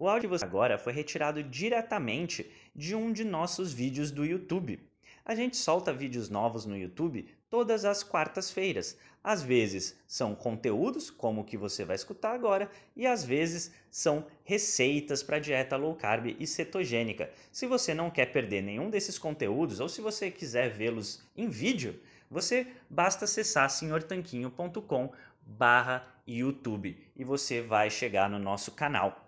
O áudio você agora foi retirado diretamente de um de nossos vídeos do YouTube. A gente solta vídeos novos no YouTube todas as quartas-feiras. Às vezes são conteúdos, como o que você vai escutar agora, e às vezes são receitas para dieta low carb e cetogênica. Se você não quer perder nenhum desses conteúdos ou se você quiser vê-los em vídeo, você basta acessar senhortanquinho.com barra YouTube e você vai chegar no nosso canal.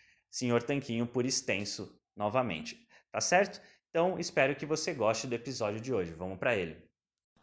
Senhor Tanquinho por extenso novamente. Tá certo? Então, espero que você goste do episódio de hoje. Vamos para ele.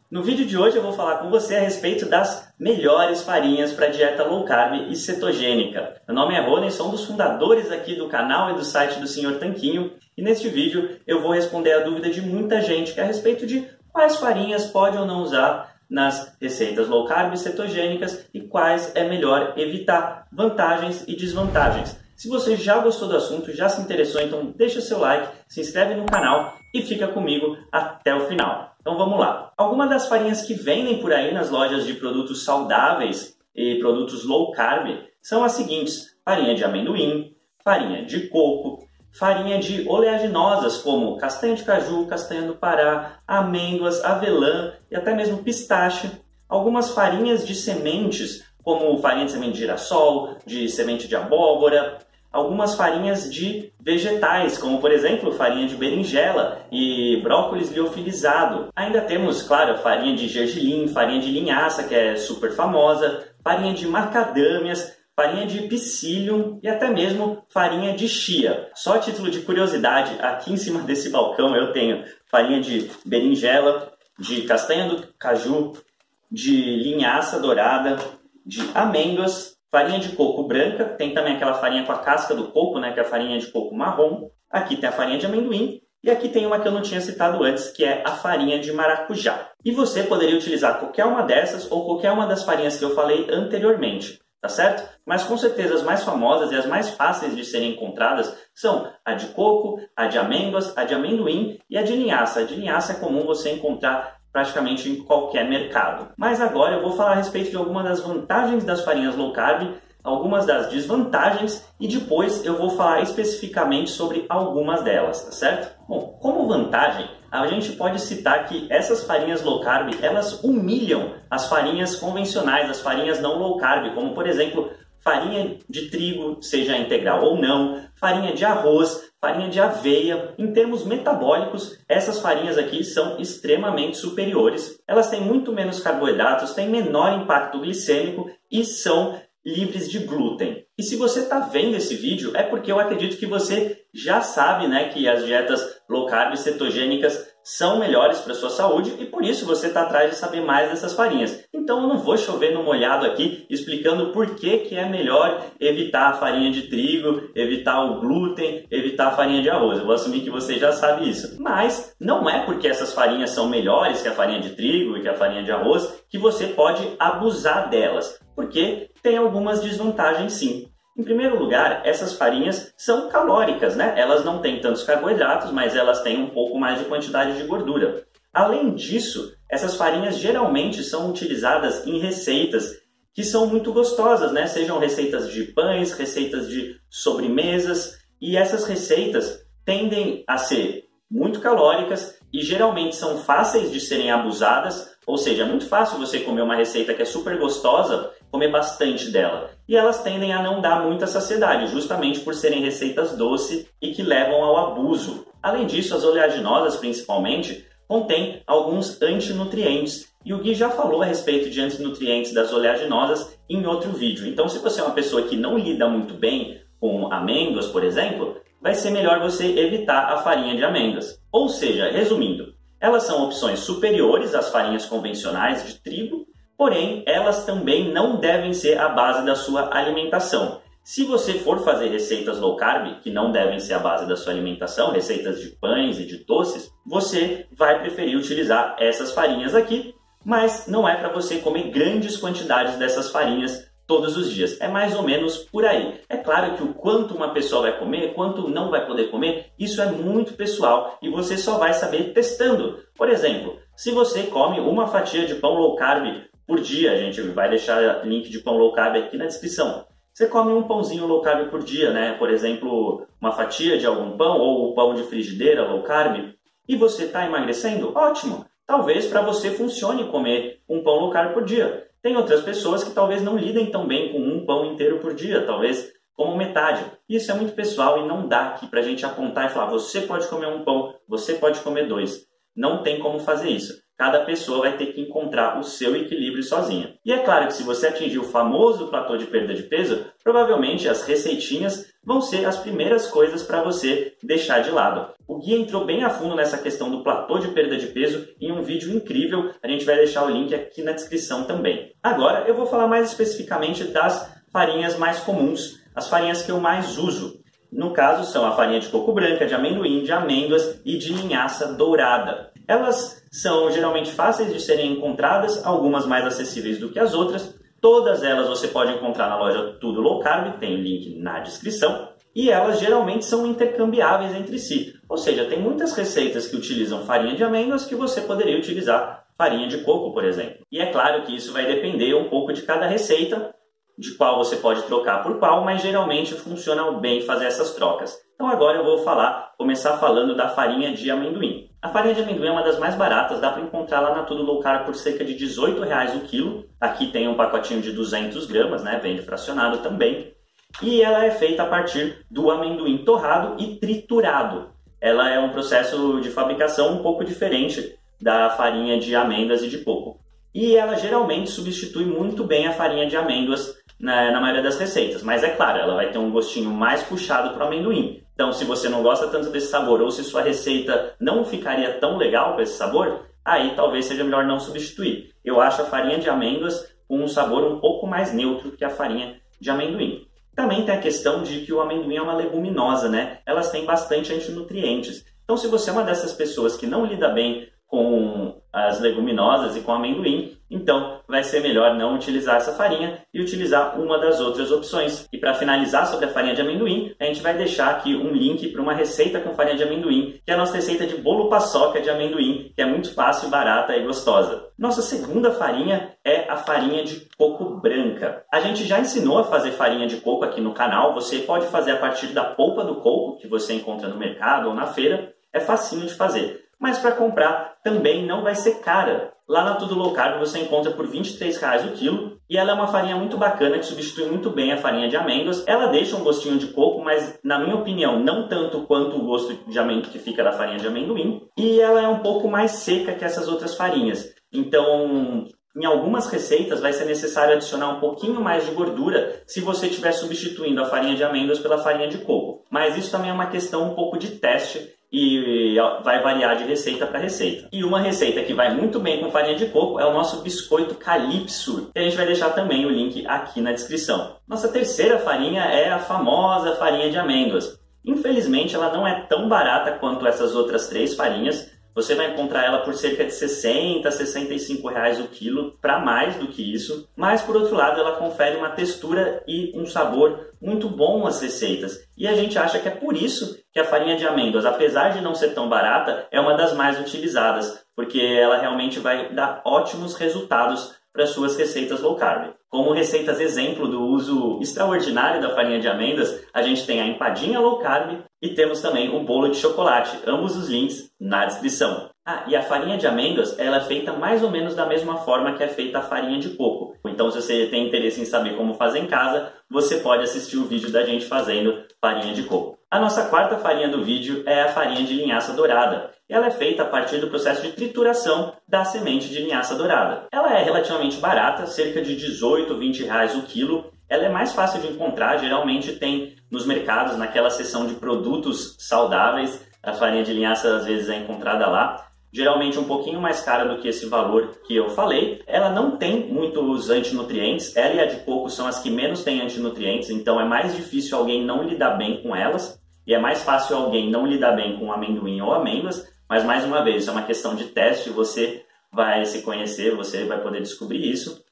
No vídeo de hoje eu vou falar com você a respeito das melhores farinhas para dieta low carb e cetogênica. Meu nome é Rony, sou um dos fundadores aqui do canal e do site do Senhor Tanquinho, e neste vídeo eu vou responder a dúvida de muita gente que é a respeito de quais farinhas pode ou não usar nas receitas low carb e cetogênicas e quais é melhor evitar, vantagens e desvantagens. Se você já gostou do assunto, já se interessou, então deixa seu like, se inscreve no canal e fica comigo até o final. Então vamos lá. Algumas das farinhas que vendem por aí nas lojas de produtos saudáveis e produtos low carb são as seguintes: farinha de amendoim, farinha de coco, farinha de oleaginosas como castanha de caju, castanha do Pará, amêndoas, avelã e até mesmo pistache. Algumas farinhas de sementes como farinha de semente de girassol, de semente de abóbora, algumas farinhas de vegetais, como por exemplo farinha de berinjela e brócolis liofilizado. Ainda temos, claro, farinha de gergelim, farinha de linhaça, que é super famosa, farinha de macadâmias, farinha de psyllium e até mesmo farinha de chia. Só a título de curiosidade, aqui em cima desse balcão eu tenho farinha de berinjela, de castanha do caju, de linhaça dourada, de amêndoas farinha de coco branca, tem também aquela farinha com a casca do coco, né, que é a farinha de coco marrom. Aqui tem a farinha de amendoim e aqui tem uma que eu não tinha citado antes, que é a farinha de maracujá. E você poderia utilizar qualquer uma dessas ou qualquer uma das farinhas que eu falei anteriormente, tá certo? Mas com certeza as mais famosas e as mais fáceis de serem encontradas são a de coco, a de amêndoas, a de amendoim e a de linhaça. A de linhaça é comum você encontrar praticamente em qualquer mercado. Mas agora eu vou falar a respeito de algumas das vantagens das farinhas low carb, algumas das desvantagens e depois eu vou falar especificamente sobre algumas delas, tá certo? Bom, como vantagem, a gente pode citar que essas farinhas low carb, elas humilham as farinhas convencionais, as farinhas não low carb, como por exemplo, farinha de trigo, seja integral ou não, farinha de arroz, farinha de aveia. Em termos metabólicos, essas farinhas aqui são extremamente superiores. Elas têm muito menos carboidratos, têm menor impacto glicêmico e são livres de glúten. E se você está vendo esse vídeo, é porque eu acredito que você já sabe né, que as dietas low carb cetogênicas são melhores para sua saúde e por isso você está atrás de saber mais dessas farinhas. Então eu não vou chover no molhado aqui explicando por que, que é melhor evitar a farinha de trigo, evitar o glúten, evitar a farinha de arroz. Eu vou assumir que você já sabe isso. Mas não é porque essas farinhas são melhores que a farinha de trigo e que a farinha de arroz que você pode abusar delas, porque tem algumas desvantagens sim. Em primeiro lugar, essas farinhas são calóricas, né? Elas não têm tantos carboidratos, mas elas têm um pouco mais de quantidade de gordura. Além disso, essas farinhas geralmente são utilizadas em receitas que são muito gostosas, né? Sejam receitas de pães, receitas de sobremesas, e essas receitas tendem a ser muito calóricas e geralmente são fáceis de serem abusadas, ou seja, é muito fácil você comer uma receita que é super gostosa, comer bastante dela. E elas tendem a não dar muita saciedade, justamente por serem receitas doces e que levam ao abuso. Além disso, as oleaginosas, principalmente, contêm alguns antinutrientes E o Gui já falou a respeito de antinutrientes das oleaginosas em outro vídeo. Então, se você é uma pessoa que não lida muito bem com amêndoas, por exemplo, vai ser melhor você evitar a farinha de amêndoas. Ou seja, resumindo, elas são opções superiores às farinhas convencionais de trigo, porém elas também não devem ser a base da sua alimentação. Se você for fazer receitas low carb, que não devem ser a base da sua alimentação, receitas de pães e de doces, você vai preferir utilizar essas farinhas aqui, mas não é para você comer grandes quantidades dessas farinhas todos os dias. É mais ou menos por aí. É claro que o quanto uma pessoa vai comer, quanto não vai poder comer, isso é muito pessoal e você só vai saber testando. Por exemplo, se você come uma fatia de pão low carb por dia, a gente vai deixar link de pão low carb aqui na descrição. Você come um pãozinho low carb por dia, né? Por exemplo, uma fatia de algum pão ou pão de frigideira low carb, e você está emagrecendo? Ótimo! Talvez para você funcione comer um pão low carb por dia. Tem outras pessoas que talvez não lidem tão bem com um pão inteiro por dia, talvez como metade. Isso é muito pessoal e não dá aqui para a gente apontar e falar: você pode comer um pão, você pode comer dois. Não tem como fazer isso. Cada pessoa vai ter que encontrar o seu equilíbrio sozinha. E é claro que se você atingir o famoso platô de perda de peso, provavelmente as receitinhas vão ser as primeiras coisas para você deixar de lado. O Gui entrou bem a fundo nessa questão do platô de perda de peso em um vídeo incrível, a gente vai deixar o link aqui na descrição também. Agora eu vou falar mais especificamente das farinhas mais comuns, as farinhas que eu mais uso. No caso, são a farinha de coco branca, de amendoim, de amêndoas e de linhaça dourada. Elas são geralmente fáceis de serem encontradas, algumas mais acessíveis do que as outras. Todas elas você pode encontrar na loja Tudo Low Carb, tem o link na descrição. E elas geralmente são intercambiáveis entre si. Ou seja, tem muitas receitas que utilizam farinha de amêndoas que você poderia utilizar farinha de coco, por exemplo. E é claro que isso vai depender um pouco de cada receita, de qual você pode trocar por qual, mas geralmente funciona bem fazer essas trocas. Então agora eu vou falar, começar falando da farinha de amendoim. A farinha de amendoim é uma das mais baratas, dá para encontrar lá na Tudo Low Carb por cerca de 18 reais o quilo. Aqui tem um pacotinho de 200 gramas, né? vende fracionado também. E ela é feita a partir do amendoim torrado e triturado. Ela é um processo de fabricação um pouco diferente da farinha de amêndoas e de coco. E ela geralmente substitui muito bem a farinha de amêndoas na, na maioria das receitas. Mas é claro, ela vai ter um gostinho mais puxado para o amendoim. Então, se você não gosta tanto desse sabor ou se sua receita não ficaria tão legal com esse sabor, aí talvez seja melhor não substituir. Eu acho a farinha de amêndoas com um sabor um pouco mais neutro que a farinha de amendoim. Também tem a questão de que o amendoim é uma leguminosa, né? Elas têm bastante antinutrientes. Então, se você é uma dessas pessoas que não lida bem com as leguminosas e com amendoim, então vai ser melhor não utilizar essa farinha e utilizar uma das outras opções. E para finalizar sobre a farinha de amendoim, a gente vai deixar aqui um link para uma receita com farinha de amendoim, que é a nossa receita de bolo paçoca de amendoim, que é muito fácil, barata e gostosa. Nossa segunda farinha é a farinha de coco branca. A gente já ensinou a fazer farinha de coco aqui no canal, você pode fazer a partir da polpa do coco que você encontra no mercado ou na feira, é facinho de fazer mas para comprar também não vai ser cara. Lá na Tudo Low Carb você encontra por R$ 23,00 o quilo e ela é uma farinha muito bacana que substitui muito bem a farinha de amêndoas. Ela deixa um gostinho de coco, mas na minha opinião não tanto quanto o gosto de amêndoa que fica da farinha de amendoim. E ela é um pouco mais seca que essas outras farinhas. Então, em algumas receitas vai ser necessário adicionar um pouquinho mais de gordura se você estiver substituindo a farinha de amêndoas pela farinha de coco. Mas isso também é uma questão um pouco de teste e vai variar de receita para receita. E uma receita que vai muito bem com farinha de coco é o nosso biscoito Calypso, que a gente vai deixar também o link aqui na descrição. Nossa terceira farinha é a famosa farinha de amêndoas. Infelizmente, ela não é tão barata quanto essas outras três farinhas, você vai encontrar ela por cerca de 60, 65 reais o quilo, para mais do que isso. Mas por outro lado, ela confere uma textura e um sabor muito bom às receitas. E a gente acha que é por isso que a farinha de amêndoas, apesar de não ser tão barata, é uma das mais utilizadas, porque ela realmente vai dar ótimos resultados para suas receitas low carb. Como receitas exemplo do uso extraordinário da farinha de amêndoas, a gente tem a empadinha low carb e temos também o bolo de chocolate, ambos os links na descrição. Ah, e a farinha de amêndoas, ela é feita mais ou menos da mesma forma que é feita a farinha de coco. Então, se você tem interesse em saber como fazer em casa, você pode assistir o vídeo da gente fazendo farinha de coco. A nossa quarta farinha do vídeo é a farinha de linhaça dourada. Ela é feita a partir do processo de trituração da semente de linhaça dourada. Ela é relativamente barata, cerca de 18, 20 reais o quilo. Ela é mais fácil de encontrar, geralmente tem nos mercados, naquela seção de produtos saudáveis. A farinha de linhaça às vezes é encontrada lá geralmente um pouquinho mais cara do que esse valor que eu falei. Ela não tem muitos antinutrientes, ela e a de coco são as que menos têm antinutrientes, então é mais difícil alguém não lidar bem com elas, e é mais fácil alguém não lidar bem com amendoim ou amêndoas, mas mais uma vez, isso é uma questão de teste, você vai se conhecer, você vai poder descobrir isso.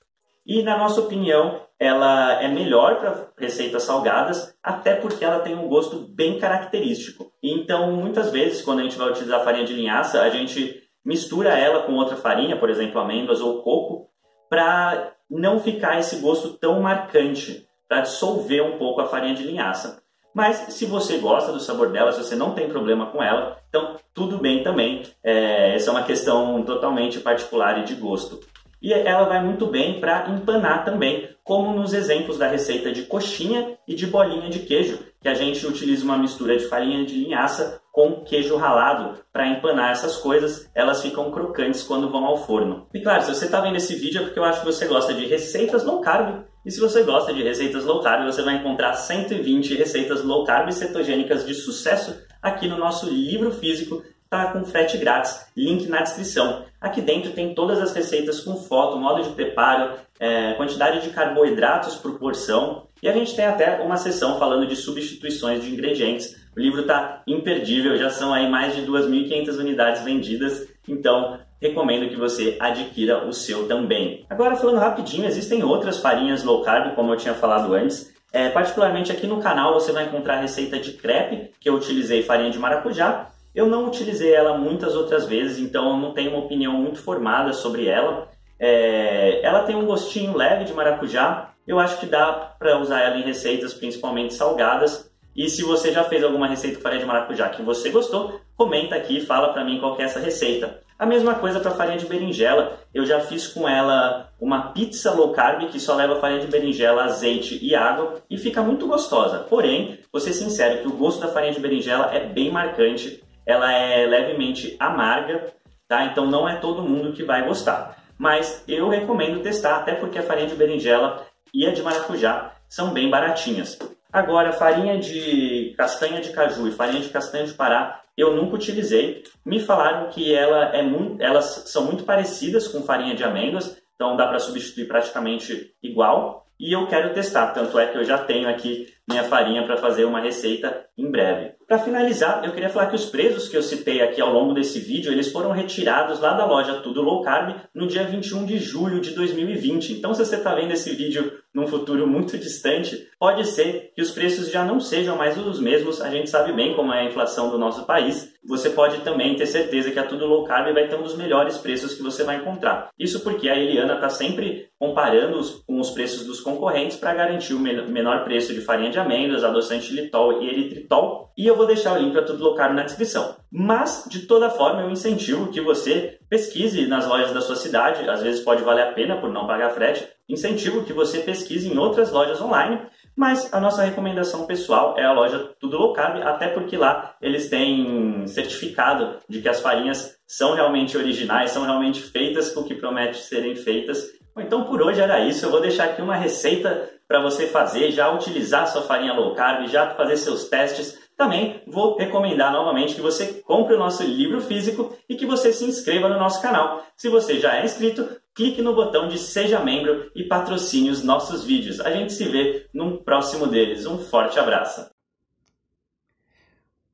E na nossa opinião, ela é melhor para receitas salgadas, até porque ela tem um gosto bem característico. Então, muitas vezes, quando a gente vai utilizar farinha de linhaça, a gente mistura ela com outra farinha, por exemplo, amêndoas ou coco, para não ficar esse gosto tão marcante, para dissolver um pouco a farinha de linhaça. Mas se você gosta do sabor dela, se você não tem problema com ela, então tudo bem também. É, essa é uma questão totalmente particular e de gosto. E ela vai muito bem para empanar também, como nos exemplos da receita de coxinha e de bolinha de queijo, que a gente utiliza uma mistura de farinha de linhaça com queijo ralado para empanar essas coisas, elas ficam crocantes quando vão ao forno. E claro, se você está vendo esse vídeo é porque eu acho que você gosta de receitas low carb, e se você gosta de receitas low carb, você vai encontrar 120 receitas low carb cetogênicas de sucesso aqui no nosso livro físico está com frete grátis, link na descrição. Aqui dentro tem todas as receitas com foto, modo de preparo, é, quantidade de carboidratos por porção e a gente tem até uma seção falando de substituições de ingredientes. O livro está imperdível, já são aí mais de 2.500 unidades vendidas, então recomendo que você adquira o seu também. Agora falando rapidinho, existem outras farinhas low carb, como eu tinha falado antes. É, particularmente aqui no canal você vai encontrar a receita de crepe, que eu utilizei farinha de maracujá, eu não utilizei ela muitas outras vezes, então eu não tenho uma opinião muito formada sobre ela. É, ela tem um gostinho leve de maracujá. Eu acho que dá para usar ela em receitas, principalmente salgadas. E se você já fez alguma receita com farinha de maracujá que você gostou, comenta aqui e fala para mim qual é essa receita. A mesma coisa para farinha de berinjela. Eu já fiz com ela uma pizza low carb que só leva farinha de berinjela, azeite e água e fica muito gostosa. Porém, vou ser sincero que o gosto da farinha de berinjela é bem marcante ela é levemente amarga, tá? Então não é todo mundo que vai gostar. Mas eu recomendo testar, até porque a farinha de berinjela e a de maracujá são bem baratinhas. Agora, farinha de castanha de caju e farinha de castanha de pará eu nunca utilizei. Me falaram que ela é muito, elas são muito parecidas com farinha de amêndoas, então dá para substituir praticamente igual. E eu quero testar, tanto é que eu já tenho aqui minha farinha para fazer uma receita em breve. Para finalizar, eu queria falar que os preços que eu citei aqui ao longo desse vídeo, eles foram retirados lá da loja Tudo Low Carb no dia 21 de julho de 2020. Então, se você está vendo esse vídeo num futuro muito distante, pode ser que os preços já não sejam mais os mesmos. A gente sabe bem como é a inflação do nosso país. Você pode também ter certeza que a Tudo Low Carb vai ter um dos melhores preços que você vai encontrar. Isso porque a Eliana está sempre comparando os, com os preços dos concorrentes para garantir o menor preço de farinha de amêndoas, adoçante litol e eritritol. E eu vou deixar o link para tudo local na descrição. Mas, de toda forma, eu incentivo que você pesquise nas lojas da sua cidade, às vezes pode valer a pena por não pagar frete. Incentivo que você pesquise em outras lojas online, mas a nossa recomendação pessoal é a loja Tudo Low Carb, até porque lá eles têm certificado de que as farinhas são realmente originais, são realmente feitas com o que promete serem feitas. Então por hoje era isso, eu vou deixar aqui uma receita para você fazer, já utilizar sua farinha low carb, já fazer seus testes. Também vou recomendar novamente que você compre o nosso livro físico e que você se inscreva no nosso canal. Se você já é inscrito, clique no botão de seja membro e patrocine os nossos vídeos. A gente se vê num próximo deles. Um forte abraço.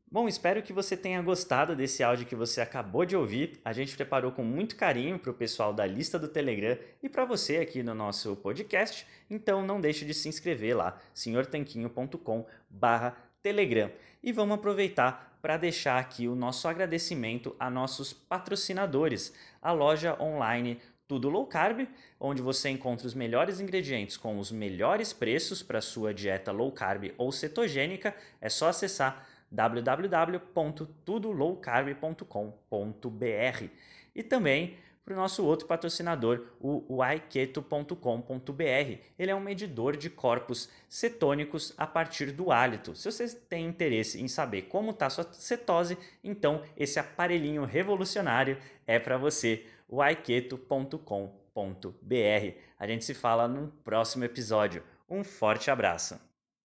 Bom, espero que você tenha gostado desse áudio que você acabou de ouvir. A gente preparou com muito carinho para o pessoal da lista do Telegram e para você aqui no nosso podcast. Então não deixe de se inscrever lá, senhortanquinho.com/telegram. E vamos aproveitar para deixar aqui o nosso agradecimento a nossos patrocinadores, a loja online tudo Low Carb, onde você encontra os melhores ingredientes com os melhores preços para sua dieta low carb ou cetogênica. É só acessar www.tudolowcarb.com.br. E também para o nosso outro patrocinador, o aiketo.com.br. Ele é um medidor de corpos cetônicos a partir do hálito. Se você tem interesse em saber como está sua cetose, então esse aparelhinho revolucionário é para você, o aiketo.com.br. A gente se fala no próximo episódio. Um forte abraço!